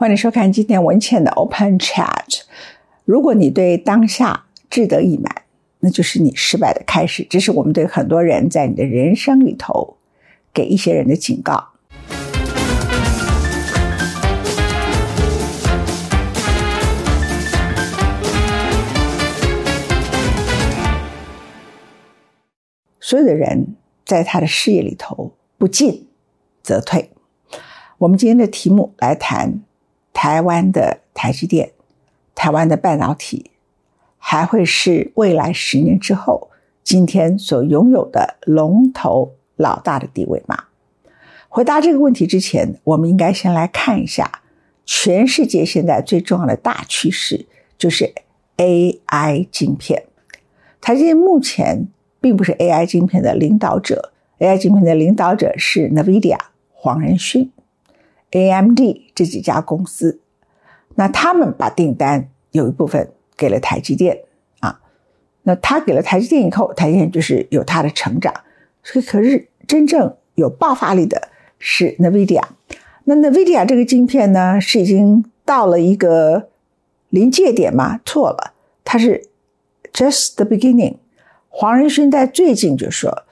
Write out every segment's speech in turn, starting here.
欢迎收看今天文倩的 Open Chat。如果你对当下志得意满，那就是你失败的开始。这是我们对很多人在你的人生里头给一些人的警告。所有的人在他的事业里头不进则退。我们今天的题目来谈。台湾的台积电，台湾的半导体，还会是未来十年之后今天所拥有的龙头老大的地位吗？回答这个问题之前，我们应该先来看一下全世界现在最重要的大趋势，就是 AI 晶片。台积电目前并不是 AI 晶片的领导者，AI 晶片的领导者是 NVIDIA 黄仁勋。AMD 这几家公司，那他们把订单有一部分给了台积电啊，那他给了台积电以后，台积电就是有它的成长。所以，可是真正有爆发力的是 NVIDIA。那 NVIDIA 这个晶片呢，是已经到了一个临界点吗？错了，它是 just the beginning。黄仁勋在最近就说，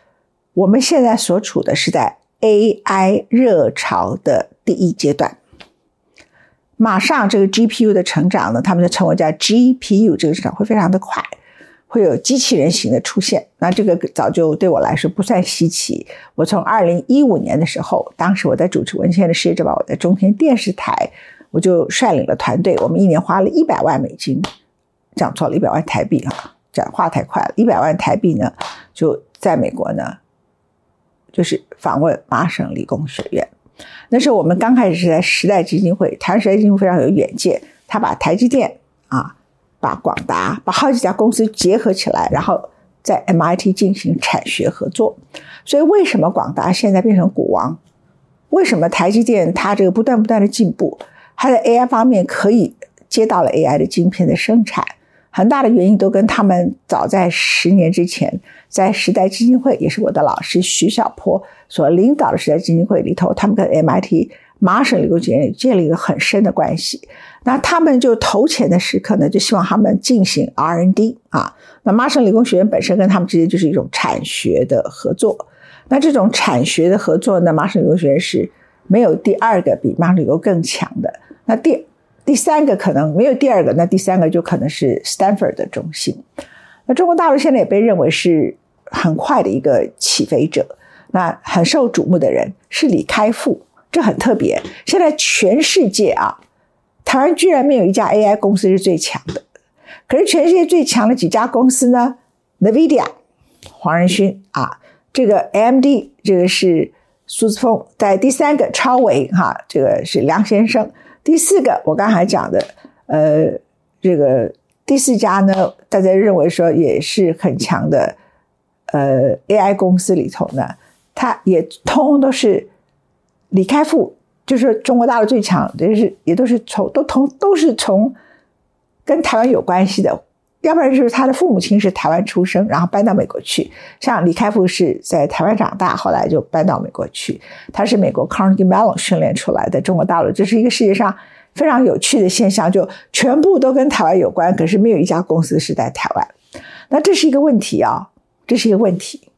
我们现在所处的是在 AI 热潮的。第一阶段，马上这个 GPU 的成长呢，他们就称为叫 GPU，这个市场会非常的快，会有机器人型的出现。那这个早就对我来说不算稀奇。我从二零一五年的时候，当时我在主持文献的世界之宝，我在中天电视台，我就率领了团队，我们一年花了一百万美金，讲错了，一百万台币啊，讲话太快了，一百万台币呢，就在美国呢，就是访问麻省理工学院。那时候我们刚开始是在时代基金会，台湾时代基金会非常有远见，他把台积电啊，把广达，把好几家公司结合起来，然后在 MIT 进行产学合作。所以为什么广达现在变成股王？为什么台积电它这个不断不断的进步，它在 AI 方面可以接到了 AI 的晶片的生产？很大的原因都跟他们早在十年之前，在时代基金会，也是我的老师徐小坡所领导的时代基金会里头，他们跟 MIT 麻省理工学院建立一个很深的关系。那他们就投钱的时刻呢，就希望他们进行 R&D 啊。那麻省理工学院本身跟他们之间就是一种产学的合作。那这种产学的合作呢，麻省理工学院是没有第二个比麻省理工更强的。那第第三个可能没有第二个，那第三个就可能是 Stanford 的中心。那中国大陆现在也被认为是很快的一个起飞者。那很受瞩目的人是李开复，这很特别。现在全世界啊，台湾居然没有一家 AI 公司是最强的。可是全世界最强的几家公司呢？NVIDIA 黄仁勋啊，这个 AMD 这个是苏姿峰，在第三个超维哈，这个是梁先生。第四个，我刚才讲的，呃，这个第四家呢，大家认为说也是很强的，呃，AI 公司里头呢，它也通都是李开复，就是中国大陆最强，就是也都是从都同都是从跟台湾有关系的。要不然就是他的父母亲是台湾出生，然后搬到美国去。像李开复是在台湾长大，后来就搬到美国去。他是美国 Carnegie Mellon 训练出来的中国大陆，这是一个世界上非常有趣的现象，就全部都跟台湾有关，可是没有一家公司是在台湾。那这是一个问题啊，这是一个问题。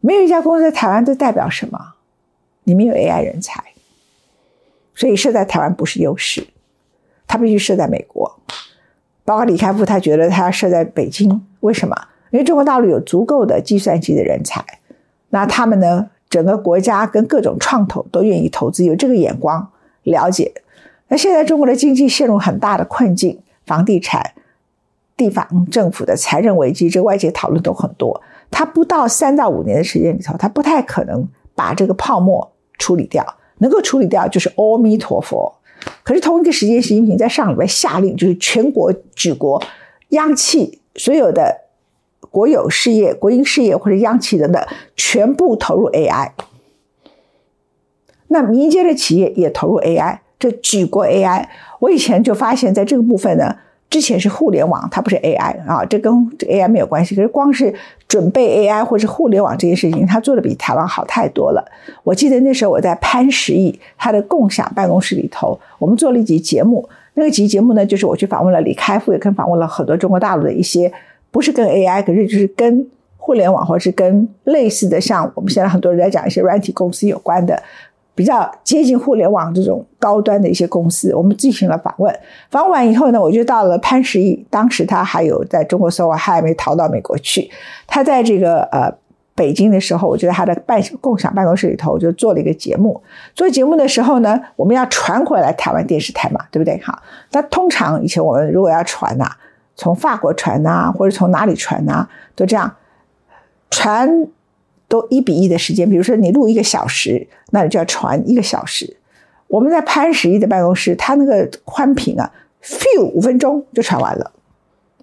没有一家公司在台湾，这代表什么？你没有 AI 人才，所以设在台湾不是优势，它必须设在美国。包括李开复，他觉得他设在北京，为什么？因为中国大陆有足够的计算机的人才，那他们呢，整个国家跟各种创投都愿意投资，有这个眼光了解。那现在中国的经济陷入很大的困境，房地产、地方政府的财政危机，这外界讨论都很多。他不到三到五年的时间里头，他不太可能把这个泡沫处理掉，能够处理掉就是阿弥陀佛。可是同一个时间，习近平在上礼拜下令，就是全国举国央企所有的国有事业、国营事业或者央企等等，全部投入 AI。那民间的企业也投入 AI，这举国 AI。我以前就发现，在这个部分呢，之前是互联网，它不是 AI 啊，这跟 AI 没有关系。可是光是准备 AI 或是互联网这件事情，它做的比台湾好太多了。我记得那时候我在潘石屹他的共享办公室里头，我们做了一集节目。那个集节目呢，就是我去访问了李开复，也跟访问了很多中国大陆的一些，不是跟 AI，可是就是跟互联网或者是跟类似的，像我们现在很多人在讲一些软体公司有关的。比较接近互联网这种高端的一些公司，我们进行了访问。访问完以后呢，我就到了潘石屹，当时他还有在中国时候，还还没逃到美国去。他在这个呃北京的时候，我觉得他的办共享办公室里头就做了一个节目。做节目的时候呢，我们要传回来台湾电视台嘛，对不对？哈，那通常以前我们如果要传呐，从法国传呐，或者从哪里传呐，都这样传。都一比一的时间，比如说你录一个小时，那你就要传一个小时。我们在潘石屹的办公室，他那个宽屏啊，few 五分钟就传完了。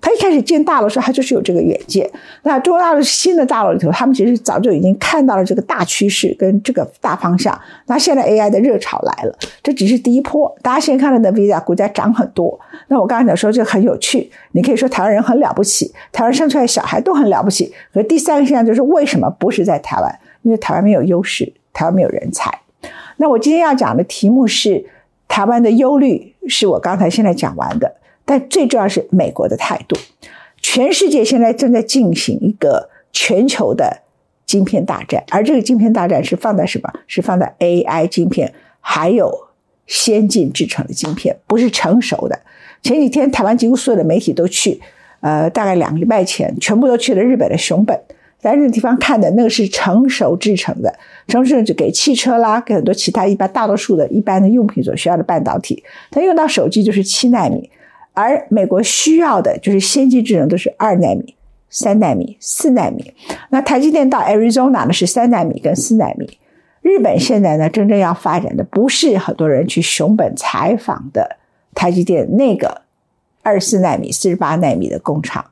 他一开始建大楼时候，他就是有这个远见。那中国大陆新的大楼里头，他们其实早就已经看到了这个大趋势跟这个大方向。那现在 AI 的热潮来了，这只是第一波。大家先看到的 NVIDIA 股价涨很多。那我刚才讲说这很有趣，你可以说台湾人很了不起，台湾生出来小孩都很了不起。可第三个现象就是为什么不是在台湾？因为台湾没有优势，台湾没有人才。那我今天要讲的题目是台湾的忧虑，是我刚才现在讲完的。但最重要是美国的态度。全世界现在正在进行一个全球的晶片大战，而这个晶片大战是放在什么？是放在 AI 晶片，还有先进制成的晶片，不是成熟的。前几天台湾几乎所有的媒体都去，呃，大概两个礼拜前，全部都去了日本的熊本，在那个地方看的那个是成熟制成的，成熟就给汽车啦，给很多其他一般大多数的一般的用品所需要的半导体，它用到手机就是七纳米。而美国需要的就是先进智能，都是二纳米、三纳米、四纳米。那台积电到 Arizona 呢是三纳米跟四纳米。日本现在呢真正要发展的不是很多人去熊本采访的台积电那个二四纳米、四十八纳米的工厂。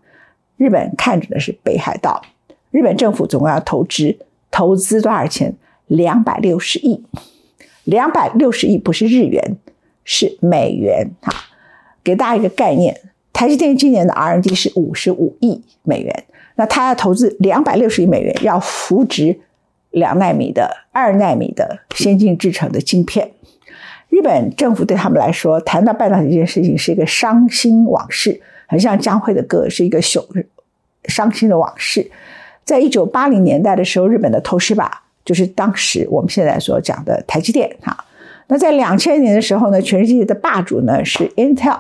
日本看着的是北海道。日本政府总共要投资投资多少钱？两百六十亿。两百六十亿不是日元，是美元哈。给大家一个概念，台积电今年的 R&D 是五十五亿美元，那它要投资两百六十亿美元，要扶植两纳米的、二纳米的先进制成的晶片。日本政府对他们来说，谈到半导体这件事情是一个伤心往事，很像江蕙的歌，是一个雄伤心的往事。在一九八零年代的时候，日本的投资吧，就是当时我们现在所讲的台积电哈。那在两千年的时候呢，全世界的霸主呢是 Intel。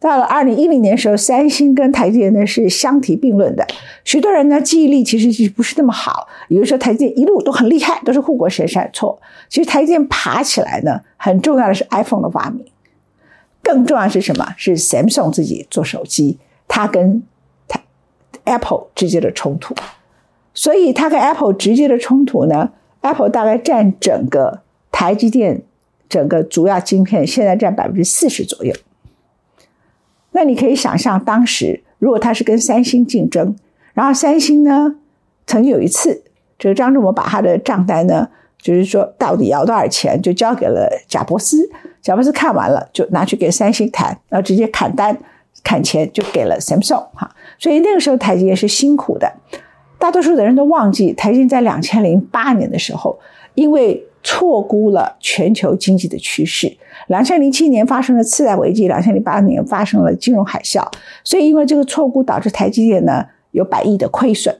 到了二零一零年时候，三星跟台积电呢是相提并论的。许多人呢记忆力其实是不是那么好，有人说台积电一路都很厉害，都是护国神山。错，其实台积电爬起来呢，很重要的是 iPhone 的发明，更重要是什么？是 Samsung 自己做手机，它跟它 Apple 直接的冲突。所以它跟 Apple 直接的冲突呢，Apple 大概占整个台积电整个主要晶片，现在占百分之四十左右。那你可以想象，当时如果他是跟三星竞争，然后三星呢，曾经有一次，这个张忠谋把他的账单呢，就是说到底要多少钱，就交给了贾伯斯。贾伯斯看完了，就拿去跟三星谈，然后直接砍单砍钱，就给了 Samsung 哈。所以那个时候台积电是辛苦的，大多数的人都忘记，台积电在两千零八年的时候，因为错估了全球经济的趋势。两千零七年发生了次贷危机，两千零八年发生了金融海啸，所以因为这个错估导致台积电呢有百亿的亏损，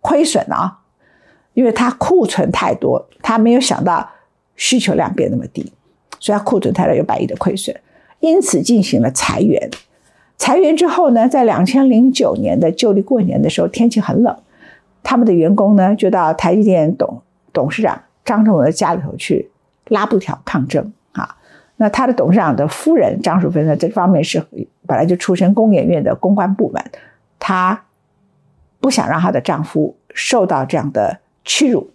亏损啊，因为它库存太多，它没有想到需求量变那么低，所以它库存太多有百亿的亏损，因此进行了裁员。裁员之后呢，在两千零九年的旧历过年的时候，天气很冷，他们的员工呢就到台积电董董事长张忠谋的家里头去拉布条抗争。那他的董事长的夫人张淑芬呢？这方面是本来就出身工研院的公关部门，她不想让她的丈夫受到这样的屈辱，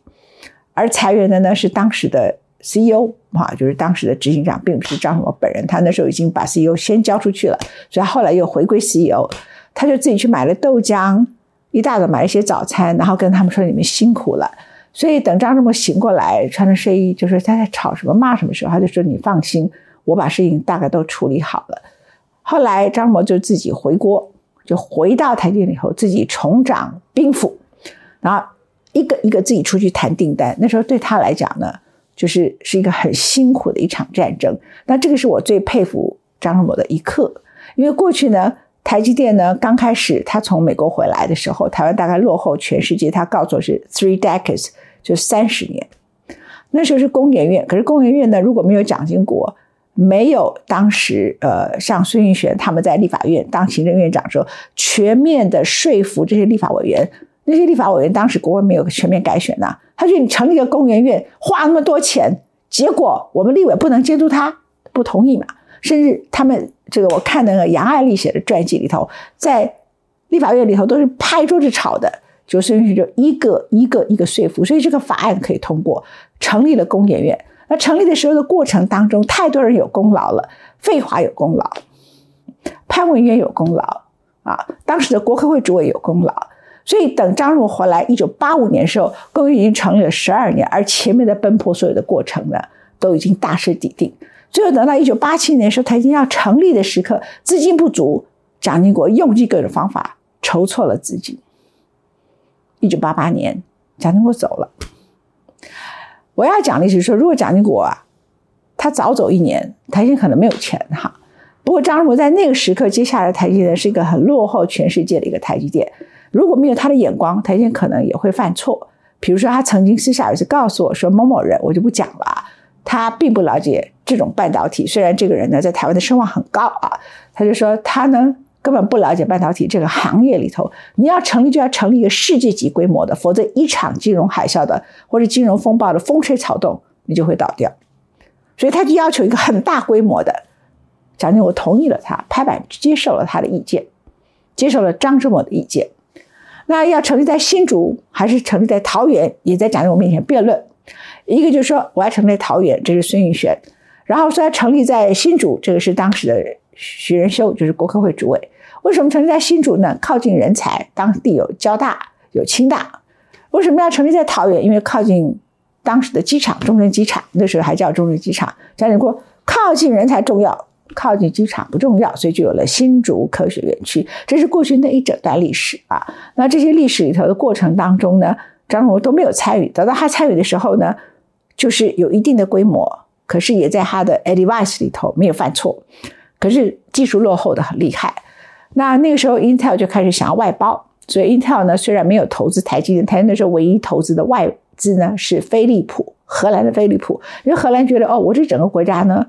而裁员的呢是当时的 CEO 哈，就是当时的执行长，并不是张什么本人。他那时候已经把 CEO 先交出去了，所以后来又回归 CEO，他就自己去买了豆浆，一大早买一些早餐，然后跟他们说：“你们辛苦了。”所以等张志谋醒过来，穿着睡衣，就是他在吵什么骂什么时候，他就说：“你放心，我把事情大概都处理好了。”后来张忠谋就自己回国，就回到台积电以后，自己重掌兵符，然后一个一个自己出去谈订单。那时候对他来讲呢，就是是一个很辛苦的一场战争。那这个是我最佩服张忠谋的一刻，因为过去呢，台积电呢刚开始他从美国回来的时候，台湾大概落后全世界，他告诉我是 three decades，就三十年。那时候是工研院，可是工研院呢，如果没有蒋经国。没有当时呃，像孙运璇他们在立法院当行政院长时候，全面的说服这些立法委员，那些立法委员当时国会没有全面改选呐，他说你成立一个工研院，花那么多钱，结果我们立委不能监督他，不同意嘛，甚至他们这个我看那个杨爱丽写的传记里头，在立法院里头都是拍桌子吵的，就孙运璇就一个一个一个说服，所以这个法案可以通过，成立了工研院。那成立的时候的过程当中，太多人有功劳了。费华有功劳，潘文渊有功劳啊，当时的国科会主委有功劳。所以等张荣回来，一九八五年的时候，工业已经成立了十二年，而前面的奔波所有的过程呢，都已经大势已定。最后等到一九八七年的时候，他已经要成立的时刻，资金不足，蒋经国用尽各种方法筹措了资金。一九八八年，蒋经国走了。我要讲的是说，如果蒋经国啊，他早走一年，台积可能没有钱哈。不过张忠谋在那个时刻接下来台积电是一个很落后全世界的一个台积电。如果没有他的眼光，台积电可能也会犯错。比如说，他曾经私下有一次告诉我说，某某人，我就不讲了，他并不了解这种半导体。虽然这个人呢在台湾的声望很高啊，他就说他呢。根本不了解半导体这个行业里头，你要成立就要成立一个世界级规模的，否则一场金融海啸的或者金融风暴的风吹草动，你就会倒掉。所以他就要求一个很大规模的。蒋经国同意了他，拍板接受了他的意见，接受了张志谋的意见。那要成立在新竹还是成立在桃园，也在蒋经国面前辩论。一个就是说我要成立在桃园，这是孙运璇；然后说要成立在新竹，这个是当时的徐仁修，就是国科会主委。为什么成立在新竹呢？靠近人才，当地有交大，有清大。为什么要成立在桃园？因为靠近当时的机场，中正机场，那时候还叫中正机场。蒋经国靠近人才重要，靠近机场不重要，所以就有了新竹科学园区。这是过去那一整段历史啊。那这些历史里头的过程当中呢，张忠谋都没有参与。等到他参与的时候呢，就是有一定的规模，可是也在他的 advice 里头没有犯错，可是技术落后的很厉害。那那个时候，Intel 就开始想要外包，所以 Intel 呢虽然没有投资台积电，台积电那时候唯一投资的外资呢是飞利浦，荷兰的飞利浦，因为荷兰觉得哦，我这整个国家呢，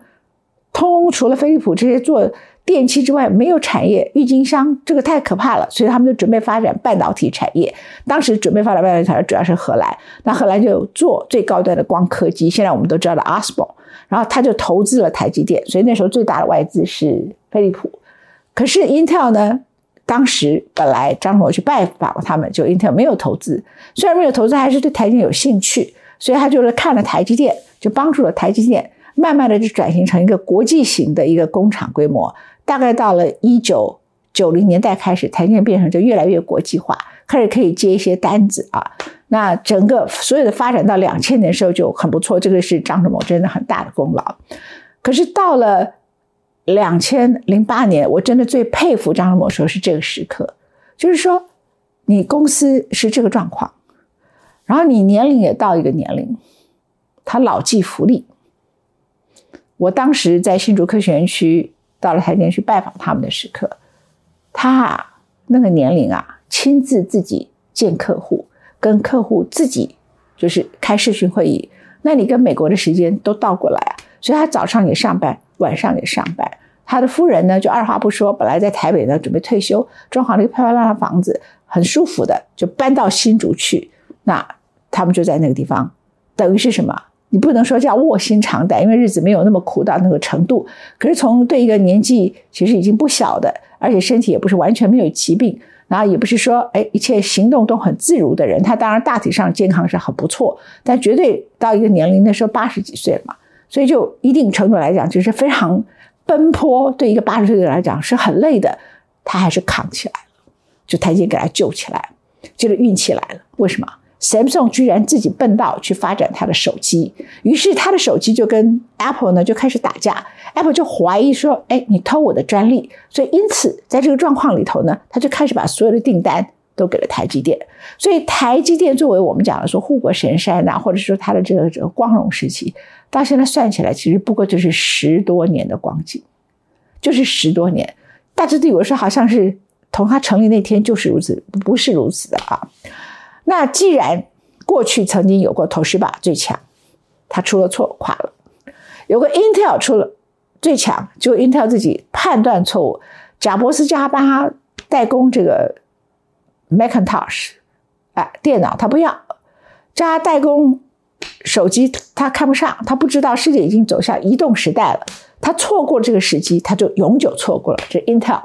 通除了飞利浦这些做电器之外，没有产业，郁金香这个太可怕了，所以他们就准备发展半导体产业。当时准备发展半导体产业主要是荷兰，那荷兰就做最高端的光刻机，现在我们都知道的 a s p o 然后他就投资了台积电，所以那时候最大的外资是飞利浦。可是 Intel 呢？当时本来张某去拜访他们，就 Intel 没有投资。虽然没有投资，还是对台积电有兴趣，所以他就是看了台积电，就帮助了台积电，慢慢的就转型成一个国际型的一个工厂规模。大概到了一九九零年代开始，台积电变成就越来越国际化，开始可以接一些单子啊。那整个所有的发展到两千年的时候就很不错，这个是张志谋真的很大的功劳。可是到了。两千零八年，我真的最佩服张忠谋，说是这个时刻，就是说，你公司是这个状况，然后你年龄也到一个年龄，他老骥伏枥。我当时在新竹科学园区到了台电去拜访他们的时刻，他啊那个年龄啊，亲自自己见客户，跟客户自己就是开视讯会议，那你跟美国的时间都倒过来啊，所以他早上也上班。晚上也上班，他的夫人呢就二话不说，本来在台北呢准备退休，装好了一个漂漂亮亮房子，很舒服的，就搬到新竹去。那他们就在那个地方，等于是什么？你不能说叫卧薪尝胆，因为日子没有那么苦到那个程度。可是从对一个年纪其实已经不小的，而且身体也不是完全没有疾病，然后也不是说哎一切行动都很自如的人，他当然大体上健康是很不错，但绝对到一个年龄的时候八十几岁了嘛。所以，就一定程度来讲，就是非常奔波。对一个八十岁的人来讲是很累的，他还是扛起来了。就台阶给他救起来了，就是运气来了。为什么？Samsung 居然自己笨到去发展他的手机，于是他的手机就跟 Apple 呢就开始打架，Apple 就怀疑说，哎，你偷我的专利，所以因此在这个状况里头呢，他就开始把所有的订单都给了台积电，所以台积电作为我们讲的说护国神山呐，或者说它的这个这个光荣时期，到现在算起来，其实不过就是十多年的光景，就是十多年，大家都以为说好像是从它成立那天就是如此，不是如此的啊。那既然过去曾经有过投石把最强，他出了错垮了；有个 Intel 出了最强，就 Intel 自己判断错误，贾伯斯叫他帮他代工这个 Macintosh，哎，电脑他不要，叫他代工手机他看不上，他不知道世界已经走向移动时代了，他错过这个时机，他就永久错过了。这 Intel，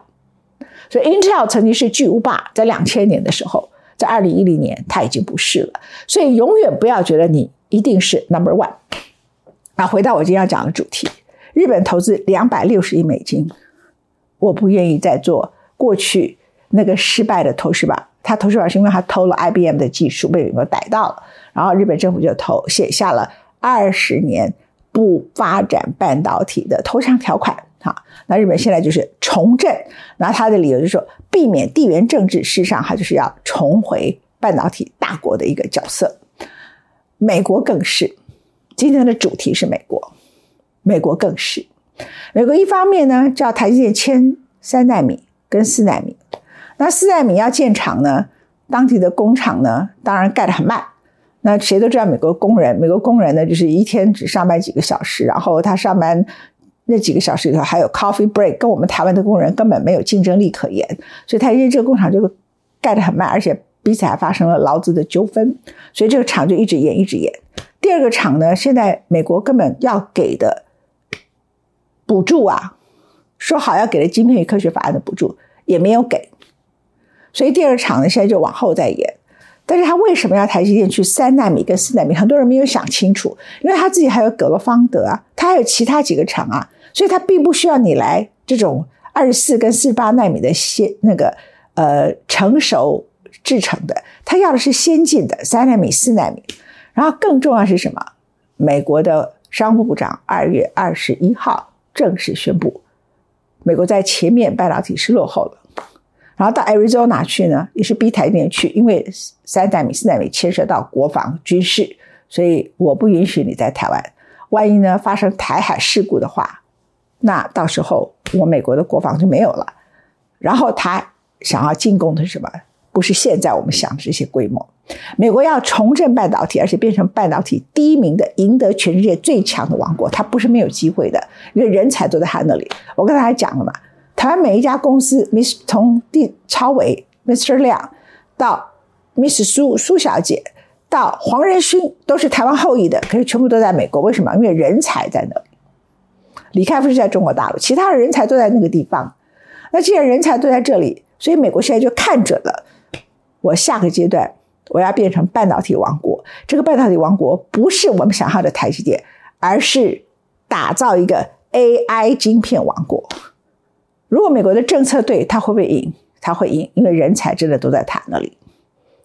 所以 Intel 曾经是巨无霸，在两千年的时候。在二零一零年，他已经不是了，所以永远不要觉得你一定是 number one。啊，回到我今天要讲的主题，日本投资两百六十亿美金，我不愿意再做过去那个失败的投资吧。他投资吧是因为他偷了 IBM 的技术，被美国逮到了，然后日本政府就投写下了二十年不发展半导体的投降条款。哈，那日本现在就是重振，那他的理由就是说，避免地缘政治，事实上他就是要重回半导体大国的一个角色。美国更是，今天的主题是美国，美国更是，美国一方面呢叫台积电签三纳米跟四纳米，那四纳米要建厂呢，当地的工厂呢当然盖得很慢，那谁都知道美国工人，美国工人呢就是一天只上班几个小时，然后他上班。那几个小时里头还有 coffee break，跟我们台湾的工人根本没有竞争力可言，所以他因为这个工厂就盖得很慢，而且彼此还发生了劳资的纠纷，所以这个厂就一直延，一直延。第二个厂呢，现在美国根本要给的补助啊，说好要给的晶片与科学法案的补助也没有给，所以第二厂呢现在就往后再延。但是他为什么要台积电去三纳米跟四纳米？很多人没有想清楚，因为他自己还有格罗方德啊，他还有其他几个厂啊。所以他并不需要你来这种二十四跟四十八纳米的先那个呃成熟制成的，他要的是先进的三纳米、四纳米。然后更重要是什么？美国的商务部长二月二十一号正式宣布，美国在前面半导体是落后了。然后到 Arizona 去呢，也是逼台积电去，因为三代米、四代米牵涉到国防军事，所以我不允许你在台湾。万一呢发生台海事故的话。那到时候我美国的国防就没有了，然后他想要进攻的是什么？不是现在我们想的这些规模。美国要重振半导体，而且变成半导体第一名的，赢得全世界最强的王国，他不是没有机会的，因为人才都在他那里。我刚才讲了嘛，台湾每一家公司，Miss 从地超伟、Mr. 亮到 Miss 苏苏小姐到黄仁勋，都是台湾后裔的，可是全部都在美国。为什么？因为人才在那里。李开复是在中国大陆，其他的人才都在那个地方。那既然人才都在这里，所以美国现在就看准了，我下个阶段我要变成半导体王国。这个半导体王国不是我们想要的台积电，而是打造一个 AI 晶片王国。如果美国的政策对，他会不会赢？他会赢，因为人才真的都在他那里，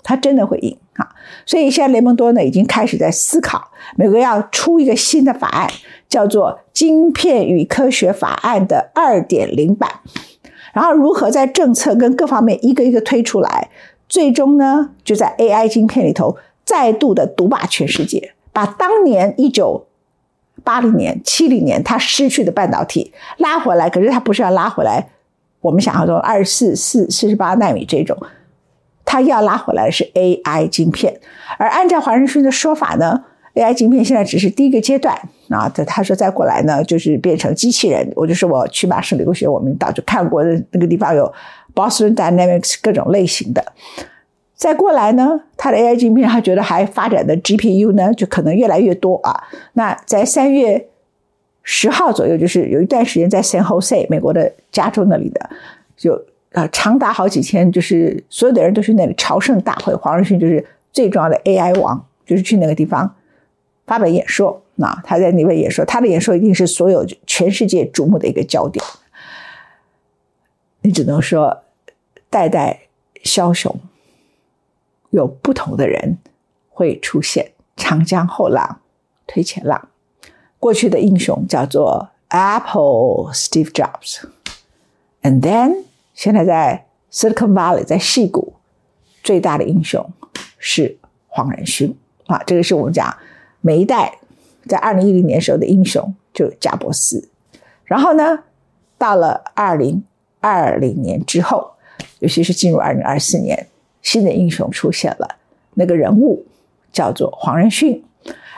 他真的会赢啊！所以现在雷蒙多呢已经开始在思考，美国要出一个新的法案。叫做《晶片与科学法案》的二点零版，然后如何在政策跟各方面一个一个推出来，最终呢就在 AI 晶片里头再度的独霸全世界，把当年一九八零年、七零年他失去的半导体拉回来。可是他不是要拉回来我们想象中二十四、四四十八纳米这种，他要拉回来是 AI 晶片。而按照华仁勋的说法呢？AI 晶片现在只是第一个阶段啊，他他说再过来呢，就是变成机器人。我就说我去马省留学，我们早就看过的那个地方有 Boston Dynamics 各种类型的。再过来呢，他的 AI 芯片他觉得还发展的 GPU 呢，就可能越来越多啊。那在三月十号左右，就是有一段时间在 San Jose 美国的加州那里的，就呃长达好几天，就是所有的人都去那里朝圣大会。黄仁勋就是最重要的 AI 王，就是去那个地方。发表演说，那他在那边演说，他的演说一定是所有全世界瞩目的一个焦点。你只能说，代代枭雄，有不同的人会出现长江后浪推前浪。过去的英雄叫做 Apple Steve Jobs，and then 现在在 Silicon Valley 在戏谷最大的英雄是黄仁勋啊，这个是我们讲每一代在二零一零年时候的英雄，就贾伯斯。然后呢，到了二零二零年之后，尤其是进入二零二四年，新的英雄出现了，那个人物叫做黄仁勋。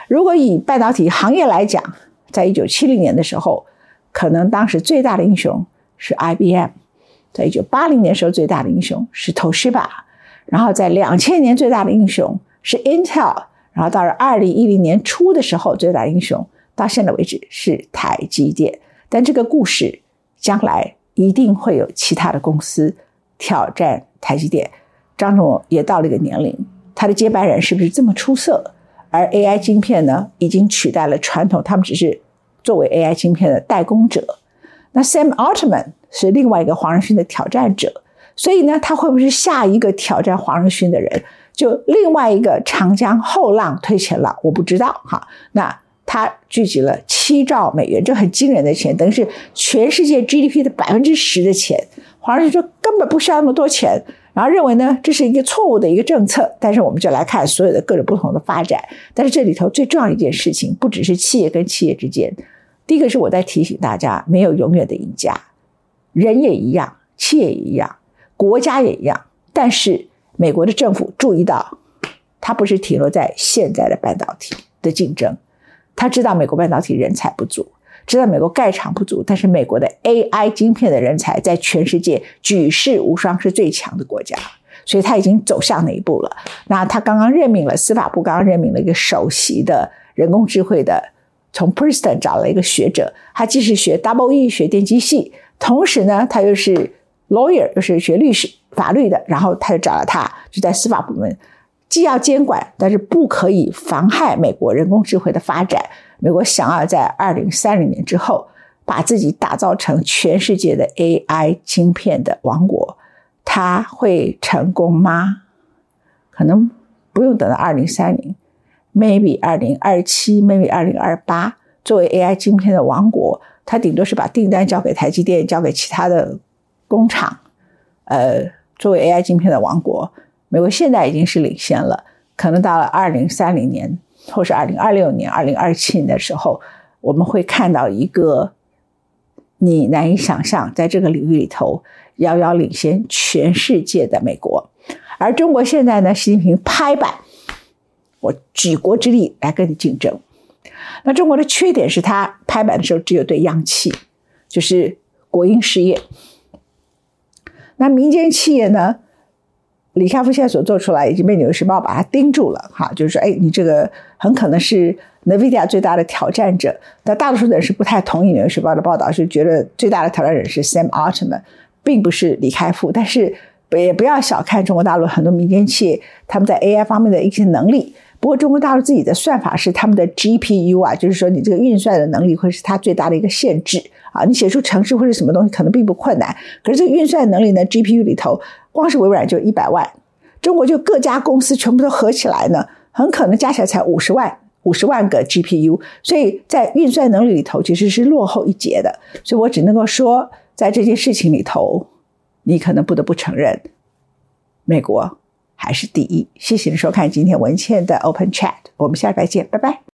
如果以半导体行业来讲，在一九七零年的时候，可能当时最大的英雄是 IBM；在一九八零年时候，最大的英雄是 Toshiba；然后在两千年最大的英雄是 Intel；然后到了二零一零年初的时候，最大英雄到现在为止是台积电。但这个故事将来一定会有其他的公司挑战台积电。张总也到了一个年龄，他的接班人是不是这么出色？而 AI 晶片呢，已经取代了传统，他们只是作为 AI 晶片的代工者。那 Sam Altman 是另外一个黄仁勋的挑战者，所以呢，他会不会是下一个挑战黄仁勋的人？就另外一个长江后浪推前浪，我不知道哈。那他聚集了七兆美元，这很惊人的钱，等于是全世界 GDP 的百分之十的钱。黄仁勋说根本不需要那么多钱。然后认为呢，这是一个错误的一个政策，但是我们就来看所有的各种不同的发展。但是这里头最重要一件事情，不只是企业跟企业之间，第一个是我在提醒大家，没有永远的赢家，人也一样，企业也一样，国家也一样。但是美国的政府注意到，它不是停留在现在的半导体的竞争，他知道美国半导体人才不足。知道美国盖厂不足，但是美国的 AI 晶片的人才在全世界举世无双，是最强的国家，所以他已经走向那一步了。那他刚刚任命了司法部，刚刚任命了一个首席的人工智慧的，从 Princeton 找了一个学者，他既是学 Double E 学电机系，同时呢，他又是 lawyer，又是学律师法律的，然后他就找了他，就在司法部门，既要监管，但是不可以妨害美国人工智慧的发展。美国想要在二零三零年之后把自己打造成全世界的 AI 晶片的王国，它会成功吗？可能不用等到二零三零，maybe 二零二七，maybe 二零二八。作为 AI 晶片的王国，它顶多是把订单交给台积电，交给其他的工厂。呃，作为 AI 晶片的王国，美国现在已经是领先了，可能到了二零三零年。或是二零二六年、二零二七年的时候，我们会看到一个你难以想象，在这个领域里头遥遥领先全世界的美国。而中国现在呢，习近平拍板，我举国之力来跟你竞争。那中国的缺点是他拍板的时候只有对央企，就是国营事业。那民间企业呢？李开复现在所做出来已经被《纽约时报》把它盯住了，哈，就是说，哎，你这个很可能是 NVIDIA 最大的挑战者。但大多数人是不太同意《纽约时报》的报道，是觉得最大的挑战者是 Sam Altman，并不是李开复。但是也不要小看中国大陆很多民间企业他们在 AI 方面的一些能力。不过中国大陆自己的算法是他们的 GPU 啊，就是说你这个运算的能力会是它最大的一个限制啊。你写出程式或者什么东西可能并不困难，可是这个运算能力呢，GPU 里头。光是微软就一百万，中国就各家公司全部都合起来呢，很可能加起来才五十万，五十万个 GPU，所以在运算能力里头其实是落后一截的。所以我只能够说，在这件事情里头，你可能不得不承认，美国还是第一。谢谢你收看今天文倩的 Open Chat，我们下礼拜见，拜拜。